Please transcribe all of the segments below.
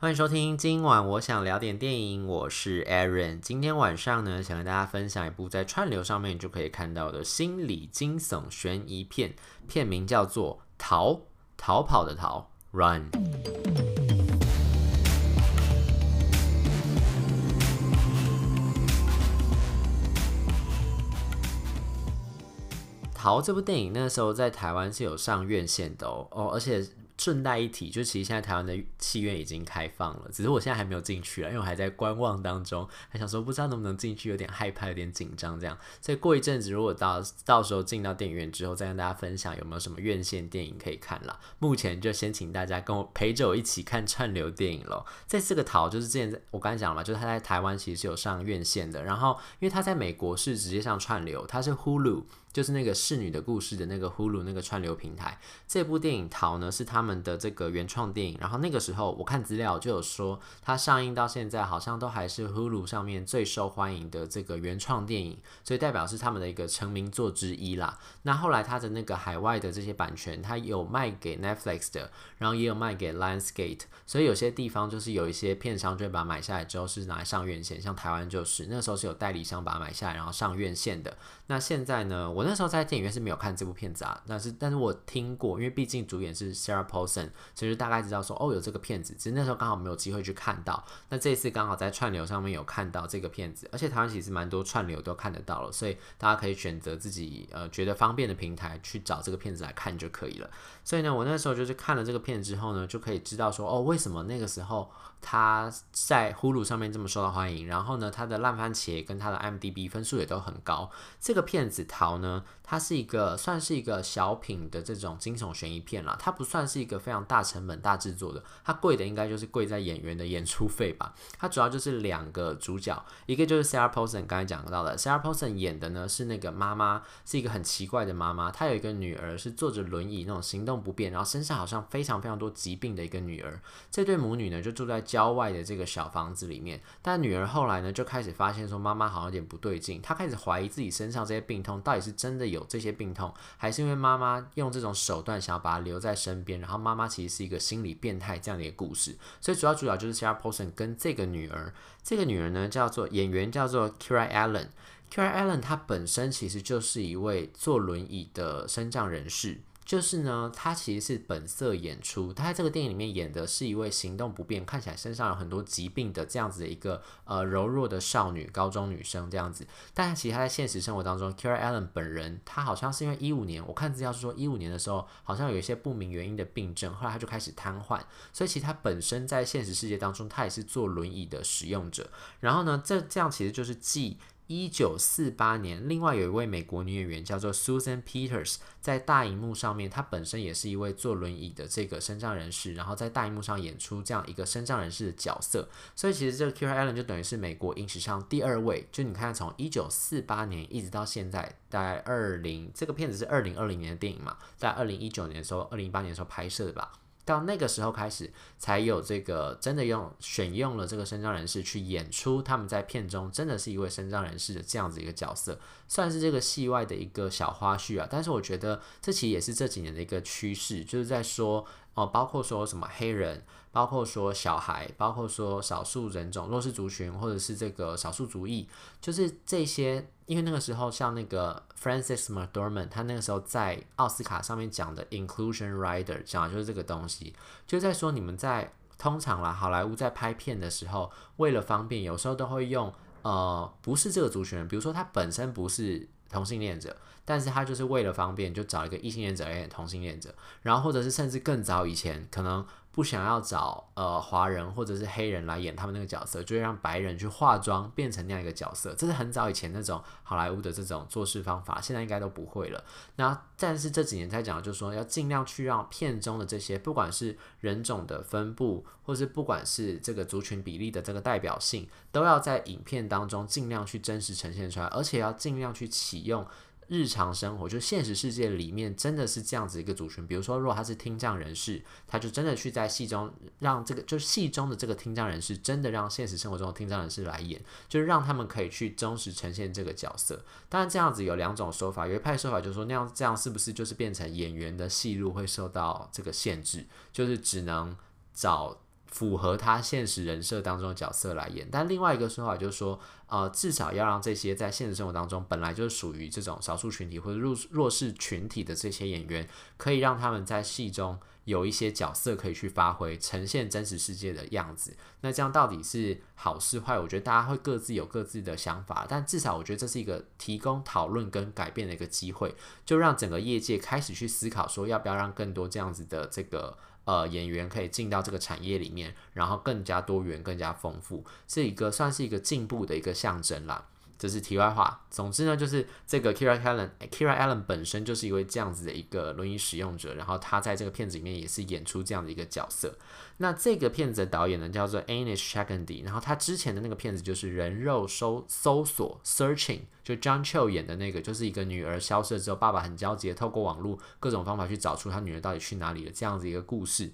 欢迎收听，今晚我想聊点电影，我是 Aaron。今天晚上呢，想跟大家分享一部在串流上面就可以看到的心理惊悚悬疑片，片名叫做《逃逃跑的逃》，Run。逃这部电影那时候在台湾是有上院线的哦，哦，而且。顺带一提，就其实现在台湾的戏院已经开放了，只是我现在还没有进去啊，因为我还在观望当中，还想说不知道能不能进去，有点害怕，有点紧张这样。所以过一阵子，如果到到时候进到电影院之后，再跟大家分享有没有什么院线电影可以看啦。目前就先请大家跟我陪着我一起看串流电影喽。这四个桃就是之前我刚才讲了嘛，就是他在台湾其实是有上院线的，然后因为他在美国是直接上串流，他是 Hulu。就是那个侍女的故事的那个 Hulu 那个串流平台，这部电影《逃》呢是他们的这个原创电影。然后那个时候我看资料就有说，它上映到现在好像都还是 Hulu 上面最受欢迎的这个原创电影，所以代表是他们的一个成名作之一啦。那后来他的那个海外的这些版权，他有卖给 Netflix 的，然后也有卖给 Lionsgate，所以有些地方就是有一些片商就会把它买下来之后是拿来上院线，像台湾就是那时候是有代理商把它买下来然后上院线的。那现在呢，我那时候在电影院是没有看这部片子啊，但是但是我听过，因为毕竟主演是 Sarah Paulson，所以就大概知道说哦有这个片子，只是那时候刚好没有机会去看到。那这次刚好在串流上面有看到这个片子，而且台湾其实蛮多串流都看得到了，所以大家可以选择自己呃觉得方便的平台去找这个片子来看就可以了。所以呢，我那时候就是看了这个片子之后呢，就可以知道说哦为什么那个时候他在 Hulu 上面这么受到欢迎，然后呢他的烂番茄跟他的 m d b 分数也都很高，这个。这个片子逃呢，它是一个算是一个小品的这种惊悚悬疑片啦，它不算是一个非常大成本大制作的，它贵的应该就是贵在演员的演出费吧。它主要就是两个主角，一个就是 Sarah Paulson 刚才讲到的，Sarah Paulson 演的呢是那个妈妈，是一个很奇怪的妈妈，她有一个女儿是坐着轮椅那种行动不便，然后身上好像非常非常多疾病的一个女儿。这对母女呢就住在郊外的这个小房子里面，但女儿后来呢就开始发现说妈妈好像有点不对劲，她开始怀疑自己身上。这些病痛到底是真的有这些病痛，还是因为妈妈用这种手段想要把她留在身边？然后妈妈其实是一个心理变态这样的一个故事。所以主要主角就是 Sarah Paulson 跟这个女儿，这个女儿呢叫做演员叫做 Kira Allen。Kira Allen 她本身其实就是一位坐轮椅的身障人士。就是呢，他其实是本色演出。他在这个电影里面演的是一位行动不便、看起来身上有很多疾病的这样子的一个呃柔弱的少女、高中女生这样子。但其实他在现实生活当中，Kira Allen 本人，他好像是因为一五年，我看资料是说一五年的时候，好像有一些不明原因的病症，后来他就开始瘫痪。所以其实他本身在现实世界当中，他也是坐轮椅的使用者。然后呢，这这样其实就是既。一九四八年，另外有一位美国女演员叫做 Susan Peters，在大荧幕上面，她本身也是一位坐轮椅的这个身障人士，然后在大荧幕上演出这样一个身障人士的角色。所以其实这个 Kira Allen 就等于是美国影史上第二位，就你看从一九四八年一直到现在，大概二零这个片子是二零二零年的电影嘛，在二零一九年的时候，二零一八年的时候拍摄的吧。到那个时候开始，才有这个真的用选用了这个身障人士去演出他们在片中真的是一位身障人士的这样子一个角色，算是这个戏外的一个小花絮啊。但是我觉得这其实也是这几年的一个趋势，就是在说哦，包括说什么黑人。包括说小孩，包括说少数人种、弱势族群，或者是这个少数族裔，就是这些。因为那个时候，像那个 Francis McDormand，他那个时候在奥斯卡上面讲的 Inclusion Rider，讲的就是这个东西，就在说你们在通常啦，好莱坞在拍片的时候，为了方便，有时候都会用呃不是这个族群人，比如说他本身不是同性恋者，但是他就是为了方便，就找一个异性恋者同性恋者，然后或者是甚至更早以前可能。不想要找呃华人或者是黑人来演他们那个角色，就会让白人去化妆变成那样一个角色。这是很早以前那种好莱坞的这种做事方法，现在应该都不会了。那但是这几年在讲，就是说要尽量去让片中的这些，不管是人种的分布，或是不管是这个族群比例的这个代表性，都要在影片当中尽量去真实呈现出来，而且要尽量去启用。日常生活就现实世界里面真的是这样子一个族群，比如说，如果他是听障人士，他就真的去在戏中让这个，就是戏中的这个听障人士真的让现实生活中的听障人士来演，就是让他们可以去忠实呈现这个角色。当然，这样子有两种说法，有一派说法就是说，那样这样是不是就是变成演员的戏路会受到这个限制，就是只能找。符合他现实人设当中的角色来演，但另外一个说法就是说，呃，至少要让这些在现实生活当中本来就是属于这种少数群体或者弱弱势群体的这些演员，可以让他们在戏中有一些角色可以去发挥，呈现真实世界的样子。那这样到底是好是坏？我觉得大家会各自有各自的想法，但至少我觉得这是一个提供讨论跟改变的一个机会，就让整个业界开始去思考说，要不要让更多这样子的这个。呃，演员可以进到这个产业里面，然后更加多元、更加丰富，是一个算是一个进步的一个象征啦。这是题外话。总之呢，就是这个 Kira Allen，Kira Allen 本身就是一位这样子的一个轮椅使用者，然后他在这个片子里面也是演出这样的一个角色。那这个片子的导演呢，叫做 Anish Chagandy，然后他之前的那个片子就是人肉搜搜索 Searching，就 John Cho 演的那个，就是一个女儿消失了之后，爸爸很焦急，透过网络各种方法去找出他女儿到底去哪里了，这样子一个故事。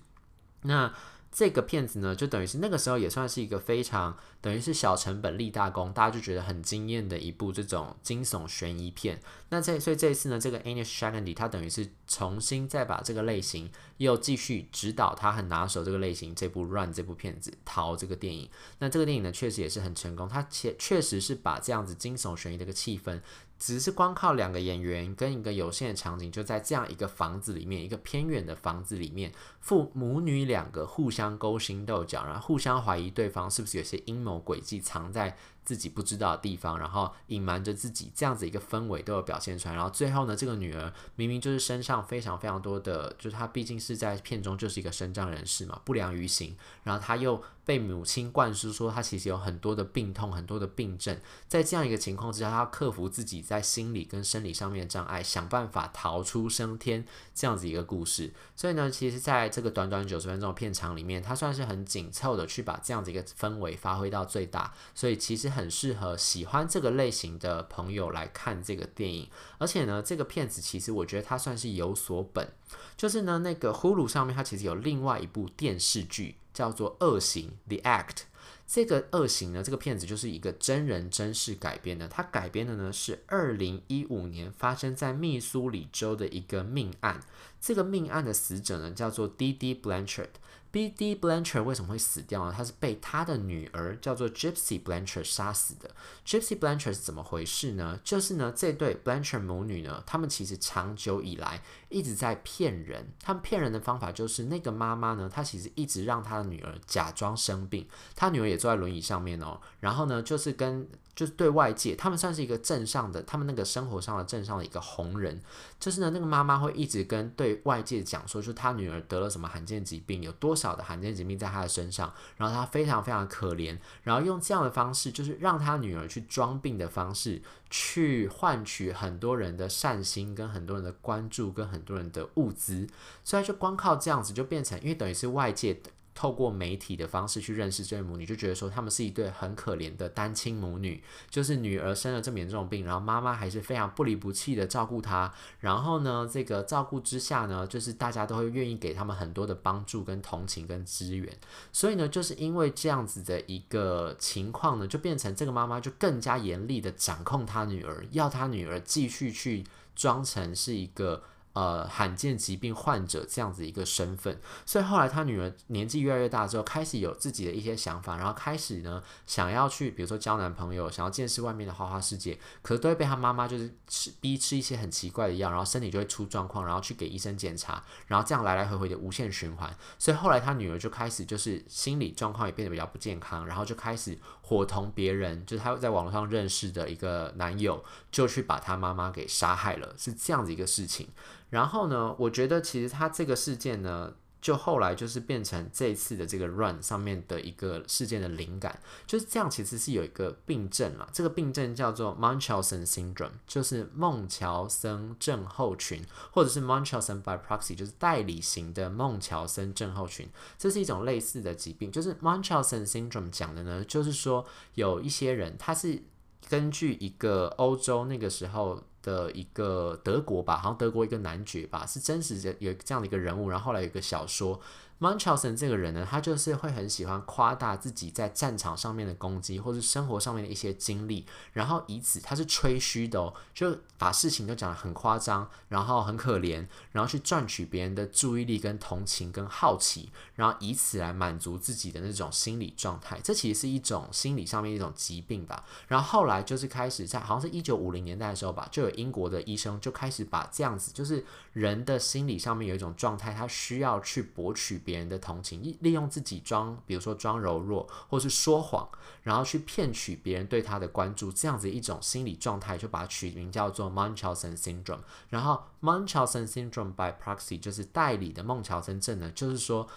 那这个片子呢，就等于是那个时候也算是一个非常等于是小成本立大功，大家就觉得很惊艳的一部这种惊悚悬疑片。那这所以这一次呢，这个 Anish Chagandy 他等于是重新再把这个类型又继续指导他很拿手这个类型这部 Run 这部片子逃这个电影。那这个电影呢，确实也是很成功，他确确实是把这样子惊悚悬疑的一个气氛。只是光靠两个演员跟一个有限的场景，就在这样一个房子里面，一个偏远的房子里面，父母女两个互相勾心斗角，然后互相怀疑对方是不是有些阴谋诡计藏在自己不知道的地方，然后隐瞒着自己，这样子一个氛围都有表现出来。然后最后呢，这个女儿明明就是身上非常非常多的，就是她毕竟是在片中就是一个身障人士嘛，不良于行，然后她又。被母亲灌输说她其实有很多的病痛，很多的病症，在这样一个情况之下，她要克服自己在心理跟生理上面的障碍，想办法逃出升天这样子一个故事。所以呢，其实在这个短短九十分钟的片长里面，他算是很紧凑的去把这样子一个氛围发挥到最大，所以其实很适合喜欢这个类型的朋友来看这个电影。而且呢，这个片子其实我觉得它算是有所本，就是呢，那个 Hulu 上面它其实有另外一部电视剧。叫做《恶行》The Act，这个《恶行》呢，这个片子就是一个真人真事改编的。它改编的呢是二零一五年发生在密苏里州的一个命案。这个命案的死者呢叫做 D. D. Blanchard。B.D. Blanchard 为什么会死掉呢？他是被他的女儿叫做 Gypsy Blanchard 杀死的。Gypsy Blanchard 是怎么回事呢？就是呢，这对 Blanchard 母女呢，他们其实长久以来一直在骗人。他们骗人的方法就是，那个妈妈呢，她其实一直让她的女儿假装生病，她女儿也坐在轮椅上面哦。然后呢，就是跟就是对外界，他们算是一个镇上的，他们那个生活上的镇上的一个红人。就是呢，那个妈妈会一直跟对外界讲说，就她女儿得了什么罕见疾病，有多少的罕见疾病在她的身上，然后她非常非常可怜，然后用这样的方式，就是让她女儿去装病的方式，去换取很多人的善心，跟很多人的关注，跟很多人的物资。所以就光靠这样子，就变成，因为等于是外界。透过媒体的方式去认识这对母女，就觉得说他们是一对很可怜的单亲母女，就是女儿生了这么严重的病，然后妈妈还是非常不离不弃的照顾她。然后呢，这个照顾之下呢，就是大家都会愿意给他们很多的帮助、跟同情、跟支援。所以呢，就是因为这样子的一个情况呢，就变成这个妈妈就更加严厉的掌控她女儿，要她女儿继续去装成是一个。呃，罕见疾病患者这样子一个身份，所以后来他女儿年纪越来越大之后，开始有自己的一些想法，然后开始呢想要去，比如说交男朋友，想要见识外面的花花世界，可是都会被他妈妈就是吃逼吃一些很奇怪的药，然后身体就会出状况，然后去给医生检查，然后这样来来回回的无限循环，所以后来他女儿就开始就是心理状况也变得比较不健康，然后就开始伙同别人，就是他在网络上认识的一个男友，就去把他妈妈给杀害了，是这样子一个事情。然后呢，我觉得其实他这个事件呢，就后来就是变成这一次的这个 run 上面的一个事件的灵感，就是这样。其实是有一个病症啦，这个病症叫做 Munchausen syndrome，就是孟乔森症候群，或者是 Munchausen by proxy，就是代理型的孟乔森症候群。这是一种类似的疾病，就是 Munchausen syndrome 讲的呢，就是说有一些人他是根据一个欧洲那个时候。的一个德国吧，好像德国一个男爵吧，是真实的有这样的一个人物。然后后来有个小说，Munchausen 这个人呢，他就是会很喜欢夸大自己在战场上面的攻击，或是生活上面的一些经历，然后以此他是吹嘘的哦，就把事情都讲得很夸张，然后很可怜，然后去赚取别人的注意力、跟同情、跟好奇，然后以此来满足自己的那种心理状态。这其实是一种心理上面一种疾病吧。然后后来就是开始在好像是一九五零年代的时候吧，就有英国的医生就开始把这样子，就是人的心理上面有一种状态，他需要去博取别。人的同情，利用自己装，比如说装柔弱，或是说谎，然后去骗取别人对他的关注，这样子一种心理状态，就把它取名叫做 Munchausen syndrome。然后 Munchausen syndrome by proxy 就是代理的孟乔森症呢，就是说。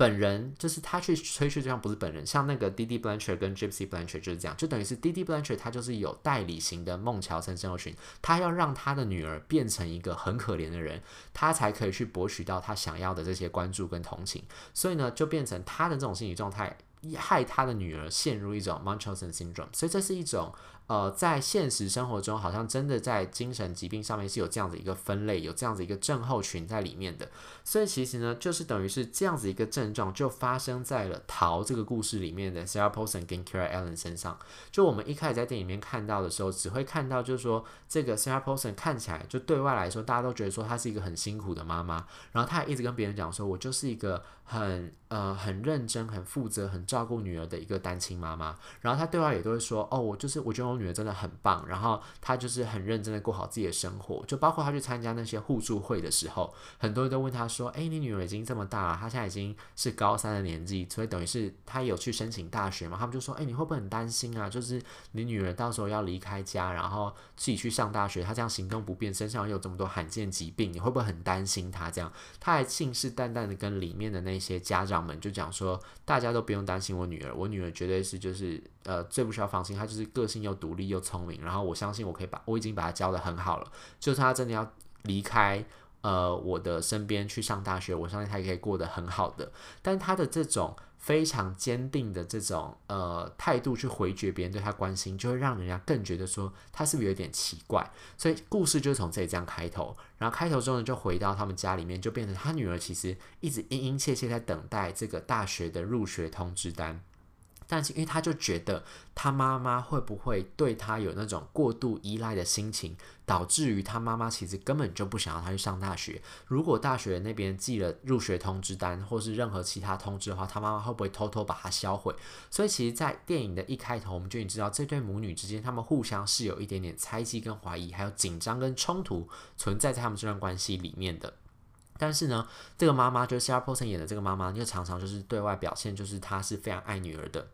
本人就是他去吹嘘，对象不是本人，像那个 Didi Blanchard 跟 Gypsy Blanchard 就是这样，就等于是 Didi Blanchard 他就是有代理型的孟乔森症候群，他要让他的女儿变成一个很可怜的人，他才可以去博取到他想要的这些关注跟同情，所以呢，就变成他的这种心理状态，害他的女儿陷入一种 Munchausen syndrome，所以这是一种。呃，在现实生活中，好像真的在精神疾病上面是有这样子一个分类，有这样子一个症候群在里面的。所以其实呢，就是等于是这样子一个症状，就发生在了逃这个故事里面的 Sarah Paulson 跟 Kira Allen 身上。就我们一开始在电影里面看到的时候，只会看到就是说，这个 Sarah Paulson 看起来就对外来说，大家都觉得说她是一个很辛苦的妈妈，然后她也一直跟别人讲说，我就是一个很呃很认真、很负责、很照顾女儿的一个单亲妈妈。然后她对外也都会说，哦，我就是我觉得我。女儿真的很棒，然后她就是很认真的过好自己的生活，就包括她去参加那些互助会的时候，很多人都问她说：“诶，你女儿已经这么大了，她现在已经是高三的年纪，所以等于是她有去申请大学嘛？”他们就说：“诶，你会不会很担心啊？就是你女儿到时候要离开家，然后自己去上大学，她这样行动不便，身上又有这么多罕见疾病，你会不会很担心她？”这样，她还信誓旦旦的跟里面的那些家长们就讲说：“大家都不用担心我女儿，我女儿绝对是就是。”呃，最不需要放心，她就是个性又独力又聪明，然后我相信我可以把我已经把他教得很好了，就是他真的要离开呃我的身边去上大学，我相信他也可以过得很好的。但他的这种非常坚定的这种呃态度去回绝别人对他关心，就会让人家更觉得说他是不是有点奇怪。所以故事就从这里这样开头，然后开头之后呢，就回到他们家里面，就变成他女儿其实一直殷殷切切在等待这个大学的入学通知单。但是，因为他就觉得他妈妈会不会对他有那种过度依赖的心情，导致于他妈妈其实根本就不想要他去上大学。如果大学那边寄了入学通知单，或是任何其他通知的话，他妈妈会不会偷偷把它销毁？所以，其实，在电影的一开头，我们就已经知道这对母女之间，他们互相是有一点点猜忌跟怀疑，还有紧张跟冲突存在在他们这段关系里面的。但是呢，这个妈妈就是 Sarah p o s o n 演的这个妈妈，就常常就是对外表现，就是她是非常爱女儿的。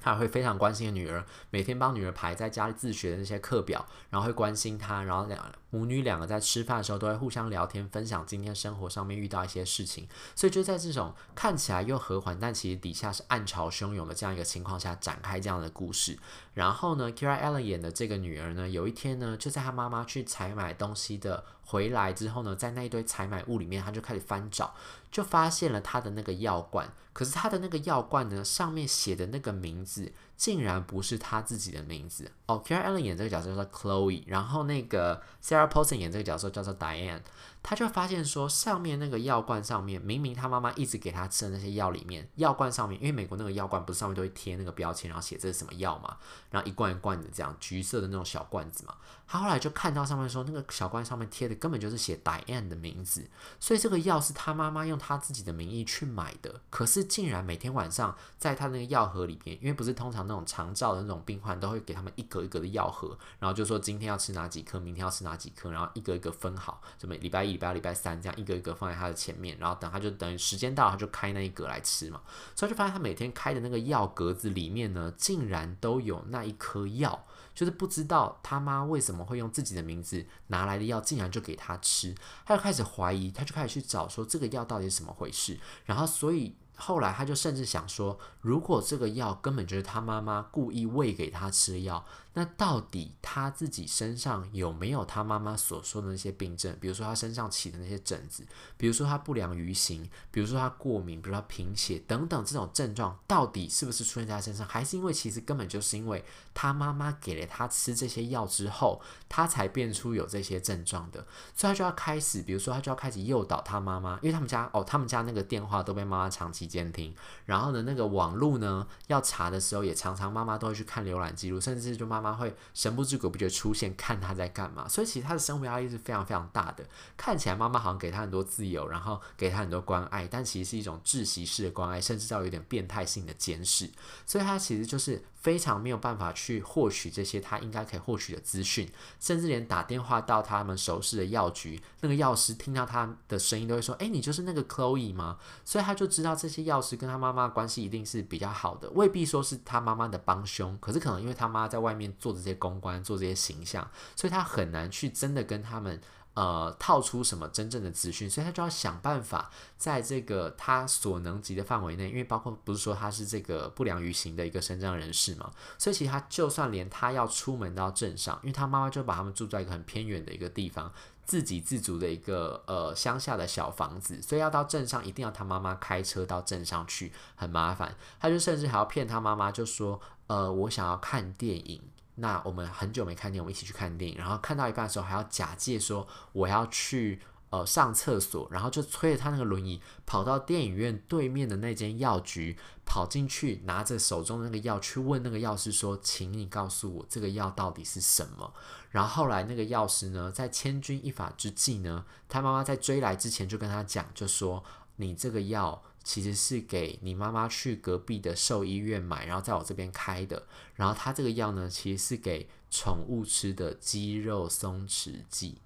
他会非常关心女儿，每天帮女儿排在家里自学的那些课表，然后会关心她，然后两母女两个在吃饭的时候都会互相聊天，分享今天生活上面遇到一些事情。所以就在这种看起来又和缓，但其实底下是暗潮汹涌的这样一个情况下展开这样的故事。然后呢，Kira Allen 演的这个女儿呢，有一天呢，就在她妈妈去采买东西的回来之后呢，在那一堆采买物里面，她就开始翻找，就发现了她的那个药罐。可是她的那个药罐呢，上面写的那个名字，竟然不是他自己的名字哦。Kira Allen 演这个角色叫做 Chloe，然后那个 Sarah Paulson 演这个角色叫做 Diane。他就发现说，上面那个药罐上面，明明他妈妈一直给他吃的那些药里面，药罐上面，因为美国那个药罐不是上面都会贴那个标签，然后写这是什么药嘛，然后一罐一罐的这样橘色的那种小罐子嘛。他后来就看到上面说，那个小罐上面贴的根本就是写 Diane 的名字，所以这个药是他妈妈用他自己的名义去买的。可是竟然每天晚上在他那个药盒里边，因为不是通常那种长照的那种病患都会给他们一格一格的药盒，然后就说今天要吃哪几颗，明天要吃哪几颗，然后一个一个分好，什么礼拜一。礼拜二、礼拜三这样一个一个放在他的前面，然后等他就等于时间到了，他就开那一格来吃嘛。所以就发现他每天开的那个药格子里面呢，竟然都有那一颗药，就是不知道他妈为什么会用自己的名字拿来的药，竟然就给他吃。他就开始怀疑，他就开始去找说这个药到底是怎么回事。然后所以后来他就甚至想说，如果这个药根本就是他妈妈故意喂给他吃药，那到底他自己身上有没有他妈妈所说的那些病症？比如说他身上起的那些疹子，比如说他不良于行，比如说他过敏，比如说他贫血等等这种症状，到底是不是出现在他身上？还是因为其实根本就是因为他妈妈给了他吃这些药之后，他才变出有这些症状的？所以他就要开始，比如说他就要开始诱导他妈妈，因为他们家哦，他们家那个电话都被妈妈长期监听，然后呢，那个网络呢要查的时候，也常常妈妈都会去看浏览记录，甚至就妈。妈妈会神不知鬼不觉出现，看他在干嘛，所以其实他的生活压力是非常非常大的。看起来妈妈好像给他很多自由，然后给他很多关爱，但其实是一种窒息式的关爱，甚至到有点变态性的监视。所以他其实就是非常没有办法去获取这些他应该可以获取的资讯，甚至连打电话到他们熟识的药局，那个药师听到他的声音都会说：“哎，你就是那个 Chloe 吗？”所以他就知道这些药师跟他妈妈关系一定是比较好的，未必说是他妈妈的帮凶，可是可能因为他妈在外面。做这些公关，做这些形象，所以他很难去真的跟他们呃套出什么真正的资讯，所以他就要想办法在这个他所能及的范围内，因为包括不是说他是这个不良于行的一个身障人士嘛，所以其实他就算连他要出门到镇上，因为他妈妈就把他们住在一个很偏远的一个地方，自给自足的一个呃乡下的小房子，所以要到镇上一定要他妈妈开车到镇上去，很麻烦，他就甚至还要骗他妈妈，就说呃我想要看电影。那我们很久没看电影，我们一起去看电影，然后看到一半的时候还要假借说我要去呃上厕所，然后就推着他那个轮椅跑到电影院对面的那间药局，跑进去拿着手中的那个药去问那个药师说：“请你告诉我这个药到底是什么？”然后后来那个药师呢，在千钧一发之际呢，他妈妈在追来之前就跟他讲，就说：“你这个药。”其实是给你妈妈去隔壁的兽医院买，然后在我这边开的。然后它这个药呢，其实是给宠物吃的肌肉松弛剂。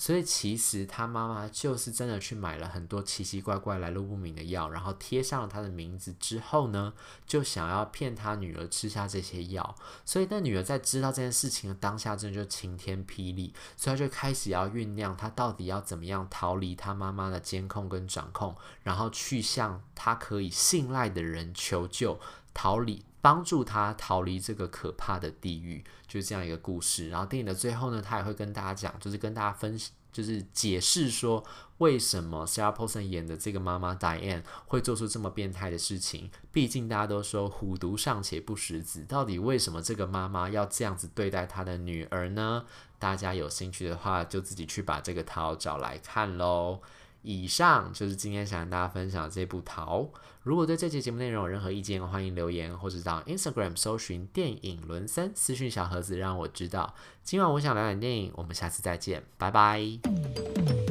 所以其实他妈妈就是真的去买了很多奇奇怪怪来路不明的药，然后贴上了他的名字之后呢，就想要骗他女儿吃下这些药。所以那女儿在知道这件事情的当下，真的就晴天霹雳，所以他就开始要酝酿他到底要怎么样逃离他妈妈的监控跟掌控，然后去向他可以信赖的人求救，逃离。帮助他逃离这个可怕的地狱，就是这样一个故事。然后电影的最后呢，他也会跟大家讲，就是跟大家分析，就是解释说为什么 Sarah Paulson 演的这个妈妈 Diane 会做出这么变态的事情。毕竟大家都说虎毒尚且不食子，到底为什么这个妈妈要这样子对待她的女儿呢？大家有兴趣的话，就自己去把这个套找来看喽。以上就是今天想跟大家分享的这部《逃》。如果对这期节目内容有任何意见，欢迎留言或者到 Instagram 搜寻电影伦森私讯小盒子，让我知道。今晚我想聊点电影，我们下次再见，拜拜。